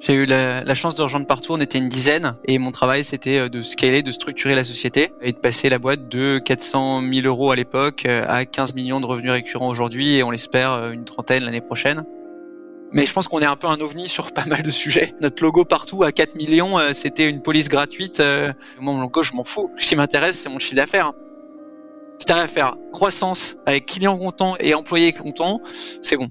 J'ai eu la, chance de rejoindre partout, on était une dizaine, et mon travail c'était euh, de scaler, de structurer la société, et de passer la boîte de 400 000 euros à l'époque euh, à 15 millions de revenus récurrents aujourd'hui, et on l'espère euh, une trentaine l'année prochaine. Mais je pense qu'on est un peu un ovni sur pas mal de sujets. Notre logo partout à 4 millions, c'était une police gratuite. Mon logo, je m'en fous. Ce qui m'intéresse, c'est mon chiffre d'affaires. T'arrives à faire croissance avec clients contents et employés contents, c'est bon.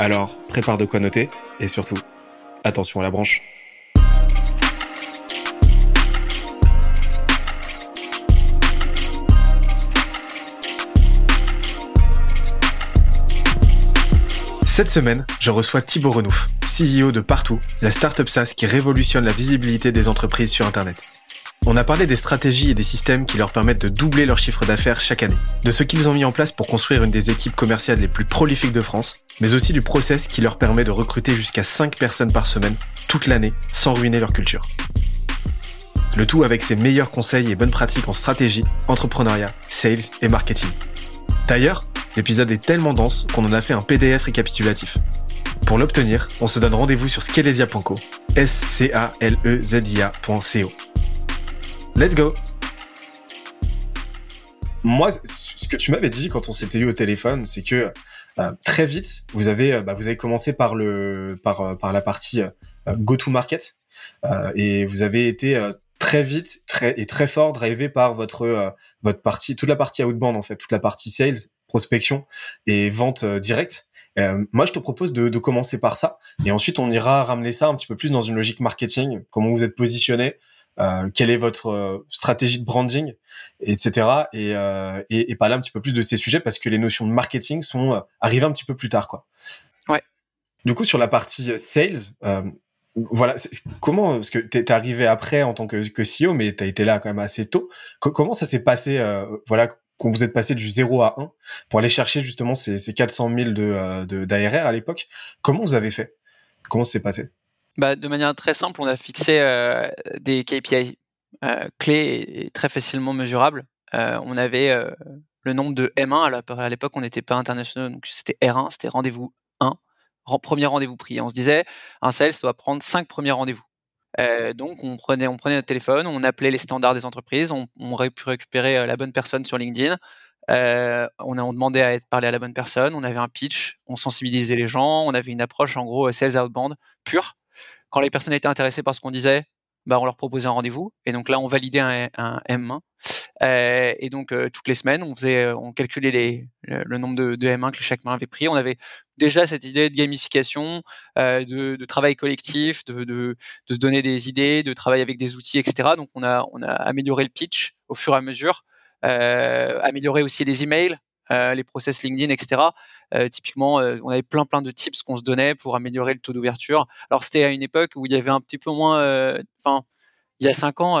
Alors, prépare de quoi noter et surtout, attention à la branche. Cette semaine, je reçois Thibaut Renouf, CEO de Partout, la startup SaaS qui révolutionne la visibilité des entreprises sur Internet. On a parlé des stratégies et des systèmes qui leur permettent de doubler leur chiffre d'affaires chaque année, de ce qu'ils ont mis en place pour construire une des équipes commerciales les plus prolifiques de France, mais aussi du process qui leur permet de recruter jusqu'à 5 personnes par semaine toute l'année sans ruiner leur culture. Le tout avec ses meilleurs conseils et bonnes pratiques en stratégie, entrepreneuriat, sales et marketing. D'ailleurs, l'épisode est tellement dense qu'on en a fait un PDF récapitulatif. Pour l'obtenir, on se donne rendez-vous sur scalesia.co, s Let's go Moi, ce que tu m'avais dit quand on s'était eu au téléphone, c'est que euh, très vite, vous avez, euh, bah, vous avez commencé par le, par, euh, par la partie go-to-market et vous avez été très vite, très et très fort drivé par votre votre partie, toute la partie outbound en fait, toute la partie sales, prospection et vente directe. moi, je te propose de, de, commencer par ça, et ensuite on ira ramener ça un petit peu plus dans une logique marketing, comment vous êtes positionné, euh, quelle est votre euh, stratégie de branding, etc. Et, euh, et, et, parler un petit peu plus de ces sujets parce que les notions de marketing sont euh, arrivées un petit peu plus tard, quoi. Ouais. Du coup, sur la partie sales, voilà, comment parce que t'es arrivé après en tant que, que CEO, mais t'as été là quand même assez tôt. comment ça s'est passé, voilà, quand vous êtes passé du 0 à 1 pour aller chercher justement ces, ces 400 000 de d'ARR à l'époque Comment vous avez fait? Comment ça s'est passé? Bah, De manière très simple, on a fixé euh, des KPI euh, clés et, très facilement mesurables. Euh, on avait le nombre de M1, à l'époque on n'était pas international, donc c'était R1, c'était rendez-vous 1, premier rendez-vous pris. On se disait, un sales doit prendre 5 premiers rendez-vous. donc on prenait, on notre téléphone, on appelait les standards des entreprises, on, on aurait pu récupérer la bonne personne sur LinkedIn, on a demandé à être parlé à la bonne personne, on avait un pitch, on sensibilisait les gens, on avait une approche en gros sales outbound pure. Quand les personnes étaient intéressées par ce qu'on disait, bah, on leur proposait un rendez-vous. Et donc là, on validait un, M1. Euh, et donc euh, toutes les semaines, on faisait, euh, on calculait les, le, nombre de, de, M1 que chaque main avait pris. On avait déjà cette idée de gamification, euh, de, de, travail collectif, de, de, de, se donner des idées, de travailler avec des outils, etc. Donc on a, on a amélioré le pitch au fur et à mesure, euh, amélioré aussi les emails, euh, les process LinkedIn, etc. Euh, typiquement, euh, on avait plein plein de tips qu'on se donnait pour améliorer le taux d'ouverture. Alors c'était à une époque où il y avait un petit peu moins, enfin, il y a cinq ans,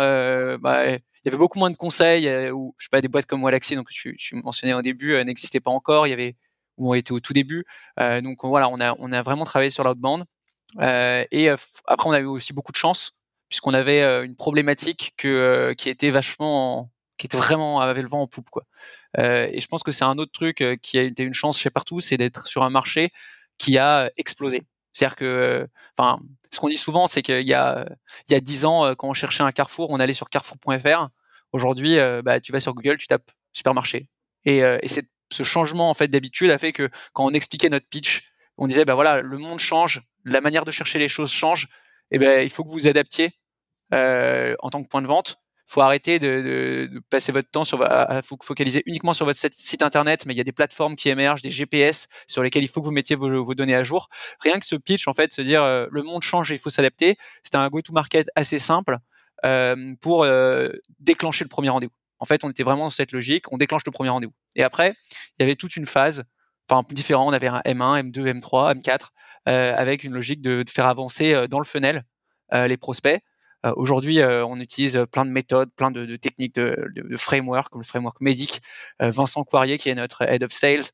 bah, il y avait beaucoup moins de conseils ou je sais pas des boîtes comme Walaxy donc je, je mentionnais au début n'existaient pas encore il y avait où on était au tout début donc voilà on a on a vraiment travaillé sur l'outbound et après on avait aussi beaucoup de chance puisqu'on avait une problématique que qui était vachement qui était vraiment avait le vent en poupe quoi euh, et je pense que c'est un autre truc euh, qui a été une chance chez partout, c'est d'être sur un marché qui a explosé. C'est-à-dire que, enfin, ce qu'on dit souvent, c'est qu'il y a il y a dix ans, euh, quand on cherchait un Carrefour, on allait sur Carrefour.fr. Aujourd'hui, bah, tu vas sur Google, tu tapes supermarché. Et, et ce changement en fait d'habitude a fait que quand on expliquait notre pitch, on disait bah voilà, le monde change, la manière de chercher les choses change. Et ben il faut que vous adaptiez euh, en tant que point de vente faut arrêter de, de, passer votre temps sur, à, focaliser uniquement sur votre site internet, mais il y a des plateformes qui émergent, des GPS sur lesquels il faut que vous mettiez vos, vos données à jour. Rien que ce pitch, en fait, se dire euh, le monde change et il faut s'adapter, c'était un go-to-market assez simple euh, pour euh, déclencher le premier rendez-vous. En fait, on était vraiment dans cette logique, on déclenche le premier rendez-vous. Et après, il y avait toute une phase enfin différents. On avait un M1, M2, M3, M4, avec une logique de, faire avancer dans le funnel les prospects. Aujourd'hui, on utilise plein de méthodes, plein de, techniques, de, de, frameworks, comme le framework Médic. Vincent Coirier, qui est notre head of sales,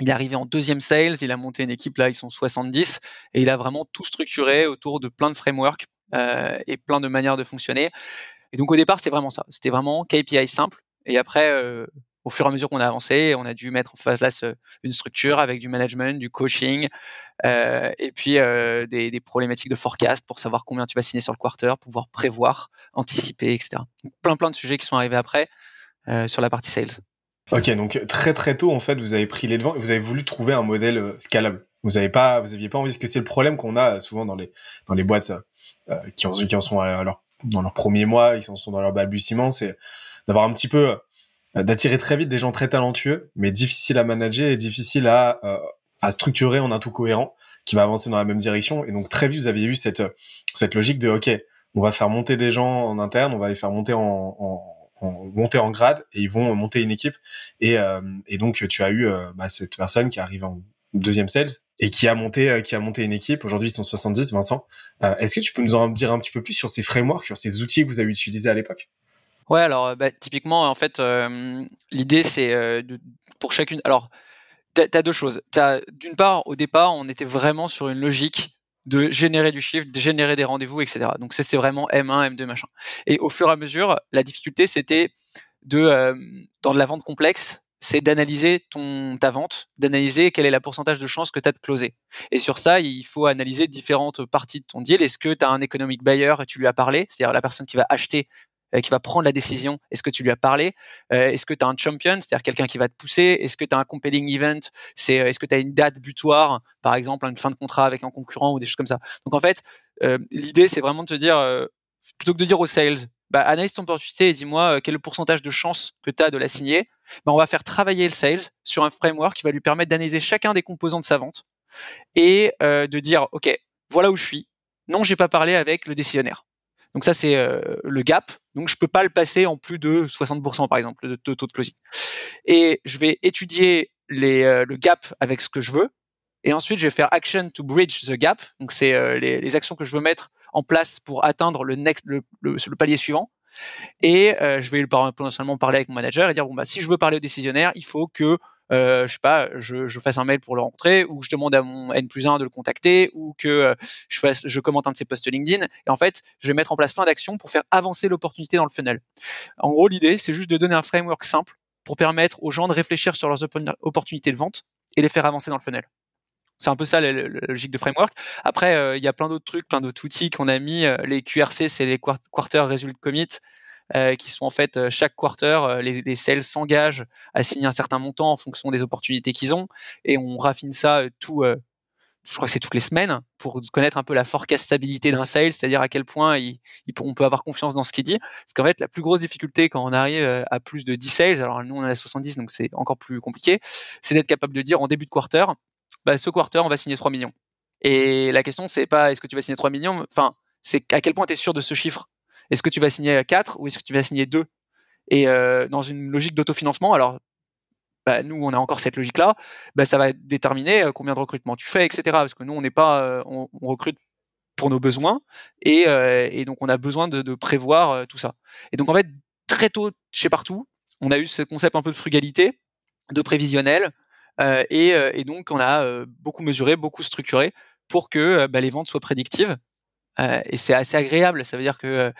il est arrivé en deuxième sales, il a monté une équipe, là ils sont 70, et il a vraiment tout structuré autour de plein de frameworks euh, et plein de manières de fonctionner. Et donc au départ, c'est vraiment ça. C'était vraiment KPI simple. Et après, euh, au fur et à mesure qu'on a avancé, on a dû mettre en place euh, une structure avec du management, du coaching, euh, et puis euh, des, problématiques de forecast pour savoir combien tu vas signer sur le quarter, pouvoir prévoir, anticiper, etc. Donc, plein plein de sujets qui sont arrivés après sur la partie sales. Ok, donc très très tôt en fait, vous avez pris les devants et vous avez voulu trouver un modèle scalable. Vous avez pas, vous aviez pas envie, parce que c'est le problème qu'on a souvent dans les dans les boîtes qui en qui en sont à leur, dans leurs premiers mois, ils en sont dans leur balbutiement, c'est d'avoir un petit peu d'attirer très vite des gens très talentueux, mais difficiles à manager et difficiles à à structurer en un tout cohérent qui va avancer dans la même direction. Et donc très vite, vous aviez eu cette cette logique de ok, on va faire monter des gens en interne, on va les faire monter en, en monter en grade et ils vont monter une équipe. Et, euh, et donc tu as eu euh, bah, cette personne qui arrive en deuxième sales et qui a monté euh, qui a monté une équipe. Aujourd'hui ils sont 70, Vincent. Est-ce que tu peux nous en dire un petit peu plus sur ces frameworks, sur ces outils que vous avez utilisés à l'époque? Ouais, alors bah, typiquement en fait l'idée c'est pour chacune. Alors tu as, deux choses. D'une part, au départ, on était vraiment sur une logique de générer du chiffre, de générer des rendez-vous, etc. Donc ça c'est vraiment M1, M2, machin. Et au fur et à mesure, la difficulté c'était de euh, dans de la vente complexe, c'est d'analyser ton ta vente, d'analyser quel est le pourcentage de chance que tu as de closer. Et sur ça, il faut analyser différentes parties de ton deal. Est-ce que tu as un economic buyer et tu lui as parlé, c'est-à-dire la personne qui va acheter euh, qui va prendre la décision Est-ce que tu lui as parlé? Euh, Est-ce que tu un champion, c'est-à-dire quelqu'un qui va te pousser? Est-ce que tu as un compelling event? Euh, est-ce que tu as une date butoir, par exemple, une fin de contrat avec un concurrent ou des choses comme ça? Donc en fait, l'idée c'est vraiment de te dire plutôt que de dire aux sales, bah, analyse ton opportunité et dis-moi quel est le pourcentage de chance que tu as de la signer. Bah, on va faire travailler le sales sur un framework qui va lui permettre d'analyser chacun des composants de sa vente et de dire ok, voilà où je suis. Non, j'ai pas parlé avec le décisionnaire. Donc ça c'est le gap donc je peux pas le passer en plus de 60% par exemple de, taux de closing. Et je vais étudier euh, le gap avec ce que je veux. Et ensuite je vais faire action to bridge the gap. Donc c'est euh, les, actions que je veux mettre en place pour atteindre le next le, palier suivant. Et euh, je vais potentiellement parler avec mon manager et dire bon bah si je veux parler au décisionnaire, il faut que euh, je sais pas, je, je, fasse un mail pour le rencontrer, ou je demande à mon N plus 1 de le contacter, ou que euh, je, fasse, je commente un de ses posts LinkedIn. Et en fait, je vais mettre en place plein d'actions pour faire avancer l'opportunité dans le funnel. En gros, l'idée, c'est juste de donner un framework simple pour permettre aux gens de réfléchir sur leurs opportunités de vente et les faire avancer dans le funnel. C'est un peu ça la, logique de framework. Après, euh, il y a plein d'autres trucs, plein d'autres outils qu'on a mis. Euh, les QRC, c'est les Quarter Result Commit. Euh, qui sont en fait euh, chaque quarter, euh, les, les sales s'engagent à signer un certain montant en fonction des opportunités qu'ils ont, et on raffine ça tout je crois que c'est toutes les semaines pour connaître un peu la forecastabilité d'un sales, c'est-à-dire à quel point on peut avoir confiance dans ce qu'il dit. Parce qu'en fait, la plus grosse difficulté quand on arrive à plus de 10 sales, alors nous on en a 70 donc c'est encore plus compliqué, c'est d'être capable de dire en début de quarter, bah, ce quarter on va signer 3 millions. Et la question c'est pas est-ce que tu vas signer 3 millions, enfin c'est à quel point tu es sûr de ce chiffre? Est-ce que tu vas signer 4 ou est-ce que tu vas signer 2 Et euh, dans une logique d'autofinancement, alors bah, nous on a encore cette logique-là, bah, ça va déterminer euh, combien de recrutement tu fais, etc. Parce que nous on n'est pas, euh, on, recrute pour nos besoins et, donc on a besoin de, prévoir tout ça. Et donc en fait très tôt chez partout, on a eu ce concept un peu de frugalité, de prévisionnel, et, donc on a beaucoup mesuré, beaucoup structuré pour que bah, les ventes soient prédictives et c'est assez agréable. Ça veut dire que euh,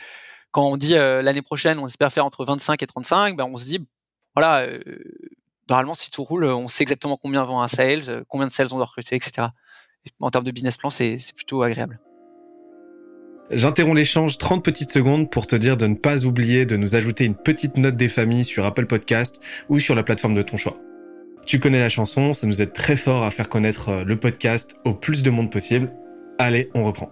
quand on dit euh, l'année prochaine, on espère faire entre 25 et 35, ben on se dit, voilà, normalement, si tout roule, on sait exactement combien vend un sales, combien de sales on doit recruter, etc. en termes de business plan, c'est plutôt agréable. J'interromps l'échange 30 petites secondes pour te dire de ne pas oublier de nous ajouter une petite note des familles sur Apple Podcast ou sur la plateforme de ton choix. Tu connais la chanson, ça nous aide très fort à faire connaître le podcast au plus de monde possible. Allez, on reprend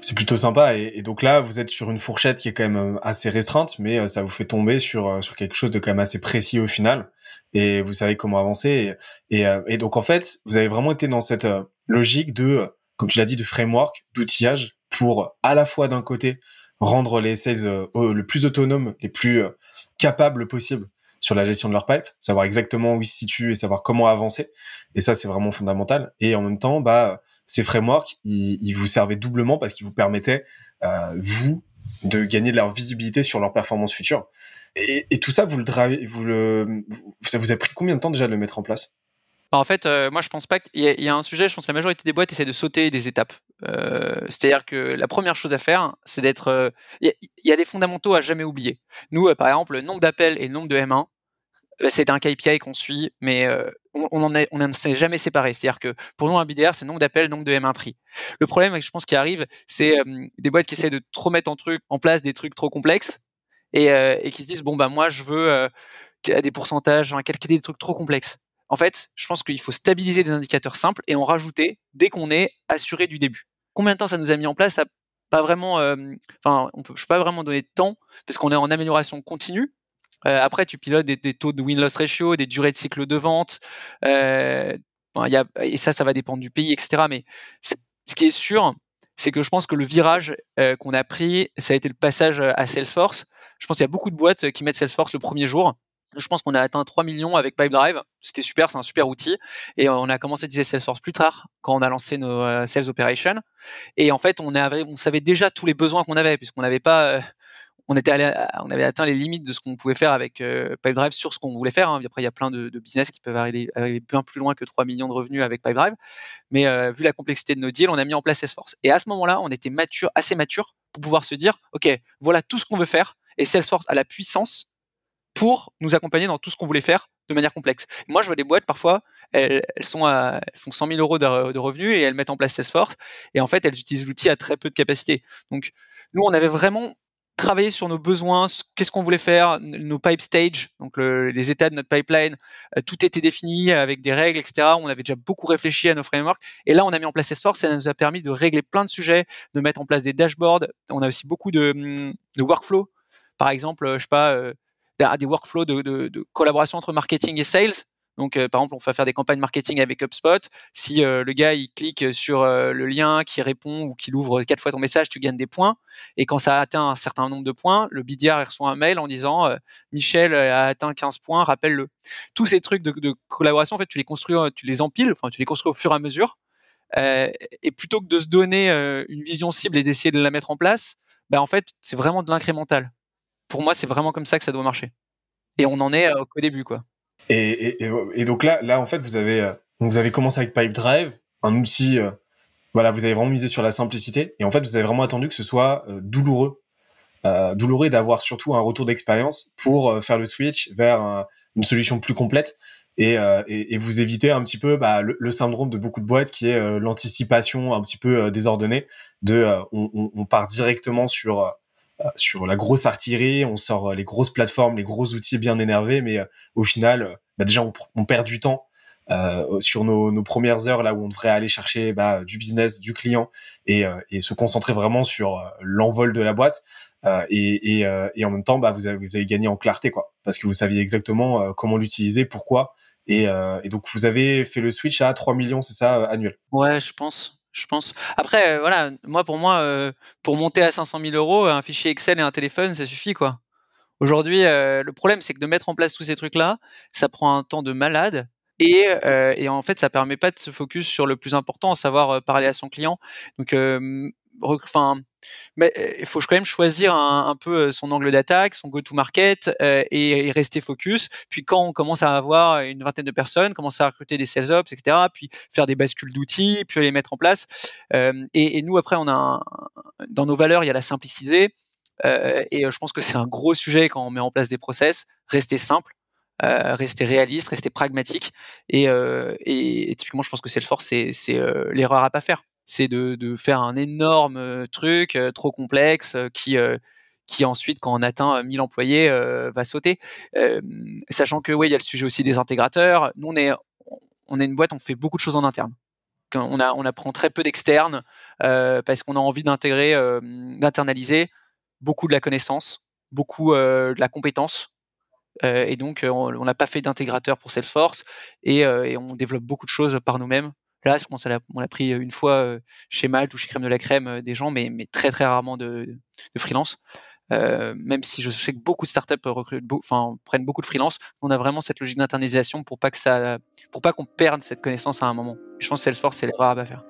c'est plutôt sympa. Et, donc là, vous êtes sur une fourchette qui est quand même euh, assez restreinte, mais euh, ça vous fait tomber sur euh, sur quelque chose de quand même assez précis au final. Et vous savez comment avancer. Et, et, donc en fait, vous avez vraiment été dans cette logique de, comme tu l'as dit, de framework, d'outillage pour à la fois d'un côté rendre les sales le plus autonomes, les plus capables possible sur la gestion de leur pipe, savoir exactement où ils se situent et savoir comment avancer. Et ça, c'est vraiment fondamental. Et en même temps, bah, ces frameworks, ils, vous servaient doublement parce qu'ils vous permettaient, euh, vous, de gagner de leur visibilité sur leur performance future. Et, tout ça, vous le, vous le, ça vous a pris combien de temps déjà de le mettre en place? Bah, en fait, euh, moi je pense pas qu'il y, y, a un sujet, je pense que la majorité des boîtes essaient de sauter des étapes. Euh, C'est-à-dire que la première chose à faire, c'est d'être. Il y, a des fondamentaux à jamais oublier. Nous, par exemple, le nombre d'appels et le nombre de M1, bah, c'est un KPI qu'on suit, mais on, en est, on ne s'est jamais séparé. C'est-à-dire que pour nous, un BDR, c'est nombre d'appels, nombre de M1 pris. Le problème, je pense, qui arrive, c'est des boîtes qui essaient de trop mettre en, truc, en place des trucs trop complexes et, et qui se disent bon bah moi je veux des pourcentages, calculer des trucs trop complexes. En fait, je pense qu'il faut stabiliser des indicateurs simples et en rajouter dès qu'on est assuré du début. Combien de temps ça nous a mis en place? Ça pas vraiment, euh, enfin, on peut, je peux pas vraiment donner de temps parce qu'on est en amélioration continue. Euh, après, tu pilotes des, taux de win-loss ratio, des durées de cycle de vente. Euh, et ça, ça va dépendre du pays, etc. Mais ce qui est sûr, c'est que je pense que le virage euh, qu'on a pris, ça a été le passage à Salesforce. Je pense qu'il y a beaucoup de boîtes qui mettent Salesforce le premier jour. Je pense qu'on a atteint 3 millions avec Pipedrive. C'était super, c'est un super outil. Et on a commencé à utiliser Salesforce plus tard, quand on a lancé nos Sales Operations. Et en fait, on, avait, savait déjà tous les besoins qu'on avait, puisqu'on n'avait pas, on était allé, on avait atteint les limites de ce qu'on pouvait faire avec euh, Pipedrive sur ce qu'on voulait faire. Hein. Après, il y a plein de, business qui peuvent arriver, bien plus loin que 3 millions de revenus avec Pipedrive. Mais euh, vu la complexité de nos deals, on a mis en place Salesforce. Et à ce moment-là, on était assez mature pour pouvoir se dire, OK, voilà tout ce qu'on veut faire. Et Salesforce a la puissance pour nous accompagner dans tout ce qu'on voulait faire de manière complexe. Moi, je vois des boîtes parfois, elles font 100 000 euros de, de, revenus et elles mettent en place Salesforce et en fait, elles utilisent l'outil à très peu de capacité. Donc, nous, on avait vraiment travaillé sur nos besoins, qu'est-ce qu'on voulait faire, nos pipe stage, donc le, les états de notre pipeline, euh, tout était défini avec des règles, etc. On avait déjà beaucoup réfléchi à nos frameworks et là, on a mis en place Salesforce, ça nous a permis de régler plein de sujets, de mettre en place des dashboards. On a aussi beaucoup de, de workflow. Par exemple, je sais pas. Euh, des workflows de, collaboration entre marketing et sales. Donc, euh, par exemple, on va faire des campagnes marketing avec HubSpot. Si euh, le gars il clique sur euh, le lien, qui répond ou qu'il ouvre quatre fois ton message, tu gagnes des points. Et quand ça atteint un certain nombre de points, le BDR reçoit un mail en disant Michel a atteint 15 points, rappelle-le. Tous ces trucs de, collaboration, en fait, tu les construis, tu les empiles, enfin, tu les construis au fur et à mesure. et plutôt que de se donner une vision cible et d'essayer de la mettre en place, ben, en fait, c'est vraiment de l'incrémental pour moi, c'est vraiment comme ça que ça doit marcher. Et on en est au début, quoi. Et, et, et, donc là, là, en fait, vous avez, euh, vous avez commencé avec Pipedrive, un outil, euh, voilà, vous avez vraiment misé sur la simplicité. Et en fait, vous avez vraiment attendu que ce soit douloureux, douloureux d'avoir surtout un retour d'expérience pour faire le switch vers une solution plus complète. Et, et, vous éviter un petit peu bah, le, syndrome de beaucoup de boîtes qui est l'anticipation un petit peu désordonnée de on, on, part directement sur euh, sur la grosse artillerie, on sort euh, les grosses plateformes, les gros outils bien énervés, mais euh, au final, bah déjà on, perd du temps euh, sur nos, nos, premières heures là où on devrait aller chercher bah, du business, du client et, et se concentrer vraiment sur l'envol de la boîte. Euh, et, et, et, en même temps, bah, vous, avez, vous avez gagné en clarté, quoi, parce que vous saviez exactement comment l'utiliser, pourquoi. Et, et, donc, vous avez fait le switch à 3 millions, c'est ça, annuel? Ouais, je pense je pense. Après, euh, voilà, moi pour moi, euh, pour monter à 500 000 euros, un fichier Excel et un téléphone, ça suffit quoi. Aujourd'hui, euh, le problème c'est que de mettre en place tous ces trucs-là, ça prend un temps de malade. Et, et, en fait, ça permet pas de se focus sur le plus important, à savoir parler à son client. Donc, enfin, mais il faut quand même choisir un, peu son angle d'attaque, son go-to-market euh, et, rester focus. Puis quand on commence à avoir une vingtaine de personnes, commencer à recruter des sales ops, etc. Puis faire des bascules d'outils, puis les mettre en place. Euh, et, nous après, on a un, dans nos valeurs, il y a la simplicité. Euh, et je pense que c'est un gros sujet quand on met en place des process. Rester simple, euh, rester réaliste, rester pragmatique. Et, euh, typiquement, je pense que Salesforce, c'est, c'est euh, l'erreur à pas faire c'est de, faire un énorme euh, truc euh, trop complexe euh, qui qui ensuite, quand on atteint 1000 employés, va sauter. sachant que oui, il y a le sujet aussi des intégrateurs. Nous, on est on est une boîte, on fait beaucoup de choses en interne. On apprend très peu d'externes parce qu'on a envie d'intégrer, d'internaliser beaucoup de la connaissance, beaucoup de la compétence. et donc, on n'a pas fait d'intégrateur pour Salesforce et, et on développe beaucoup de choses par nous-mêmes. Là, on l'a pris une fois chez Malte ou chez Crème de la Crème des gens, mais, mais très très rarement de, de freelance. Euh, même si je sais que beaucoup de startups recrutent, enfin prennent beaucoup de freelance, on a vraiment cette logique d'internisation pour pas que ça, pour pas qu'on perde cette connaissance à un moment. Je pense que Salesforce c'est l'erreur à faire.